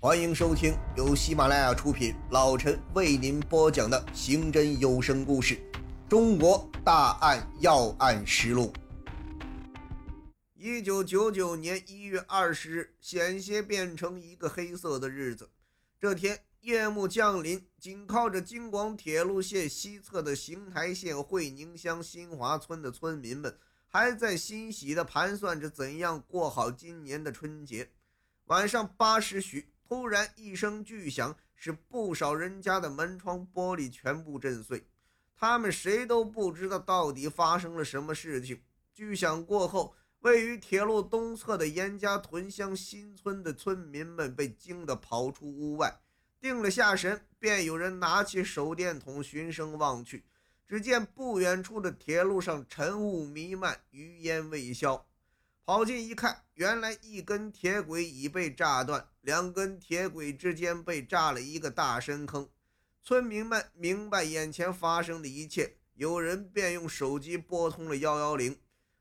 欢迎收听由喜马拉雅出品，老陈为您播讲的刑侦有声故事《中国大案要案实录》。一九九九年一月二十日，险些变成一个黑色的日子。这天夜幕降临，紧靠着京广铁路线西侧的邢台县会宁乡新华村的村民们，还在欣喜地盘算着怎样过好今年的春节。晚上八时许。突然一声巨响，使不少人家的门窗玻璃全部震碎。他们谁都不知道到底发生了什么事情。巨响过后，位于铁路东侧的严家屯乡新村的村民们被惊得跑出屋外，定了下神，便有人拿起手电筒循声望去，只见不远处的铁路上尘雾弥漫，余烟未消。跑近一看，原来一根铁轨已被炸断，两根铁轨之间被炸了一个大深坑。村民们明白眼前发生的一切，有人便用手机拨通了幺幺零。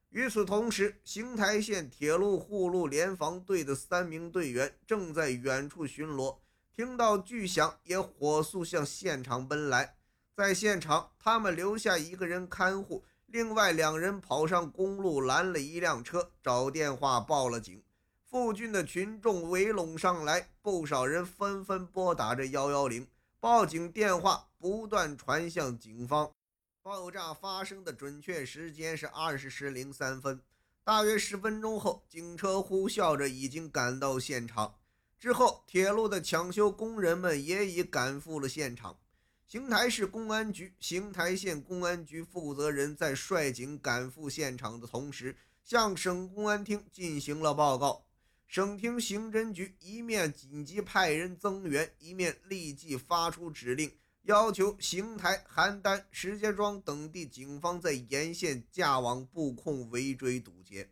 与此同时，邢台县铁路护路联防队的三名队员正在远处巡逻，听到巨响，也火速向现场奔来。在现场，他们留下一个人看护。另外两人跑上公路，拦了一辆车，找电话报了警。附近的群众围拢上来，不少人纷纷拨打着幺幺零报警电话，不断传向警方。爆炸发生的准确时间是二十时零三分，大约十分钟后，警车呼啸着已经赶到现场。之后，铁路的抢修工人们也已赶赴了现场。邢台市公安局、邢台县公安局负责人在率警赶赴现场的同时，向省公安厅进行了报告。省厅刑侦局一面紧急派人增援，一面立即发出指令，要求邢台、邯郸、石家庄等地警方在沿线架网布控，围追堵截。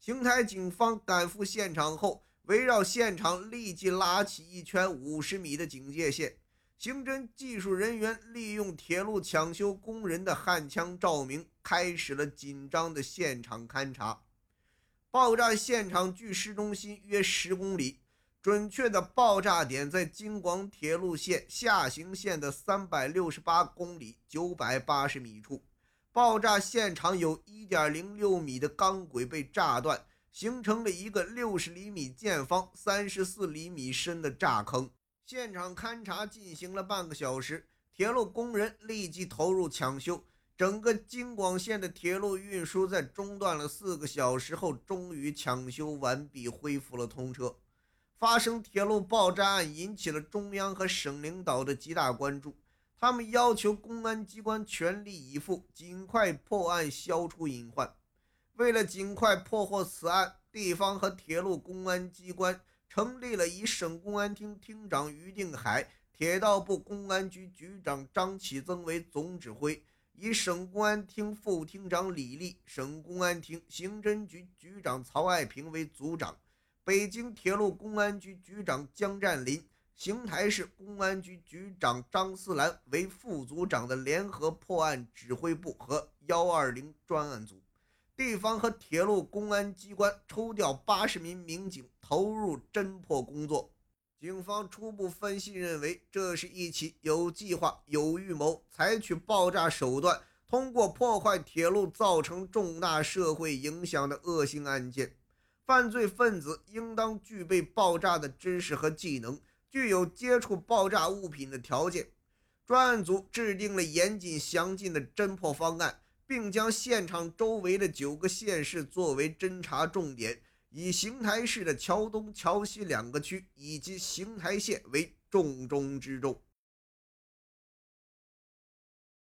邢台警方赶赴现场后，围绕现场立即拉起一圈五十米的警戒线。刑侦技术人员利用铁路抢修工人的焊枪照明，开始了紧张的现场勘查。爆炸现场距市中心约十公里，准确的爆炸点在京广铁路线下行线的三百六十八公里九百八十米处。爆炸现场有一点零六米的钢轨被炸断，形成了一个六十厘米见方、三十四厘米深的炸坑。现场勘查进行了半个小时，铁路工人立即投入抢修。整个京广线的铁路运输在中断了四个小时后，终于抢修完毕，恢复了通车。发生铁路爆炸案引起了中央和省领导的极大关注，他们要求公安机关全力以赴，尽快破案，消除隐患。为了尽快破获此案，地方和铁路公安机关。成立了以省公安厅厅长于定海、铁道部公安局局长张启增为总指挥，以省公安厅副厅长李立、省公安厅刑侦局局长曹爱平为组长，北京铁路公安局局长江占林、邢台市公安局局长张思兰为副组长的联合破案指挥部和幺二零专案组。地方和铁路公安机关抽调八十名民警投入侦破工作。警方初步分析认为，这是一起有计划、有预谋、采取爆炸手段，通过破坏铁路造成重大社会影响的恶性案件。犯罪分子应当具备爆炸的知识和技能，具有接触爆炸物品的条件。专案组制定了严谨详尽的侦破方案。并将现场周围的九个县市作为侦查重点，以邢台市的桥东、桥西两个区以及邢台县为重中之重。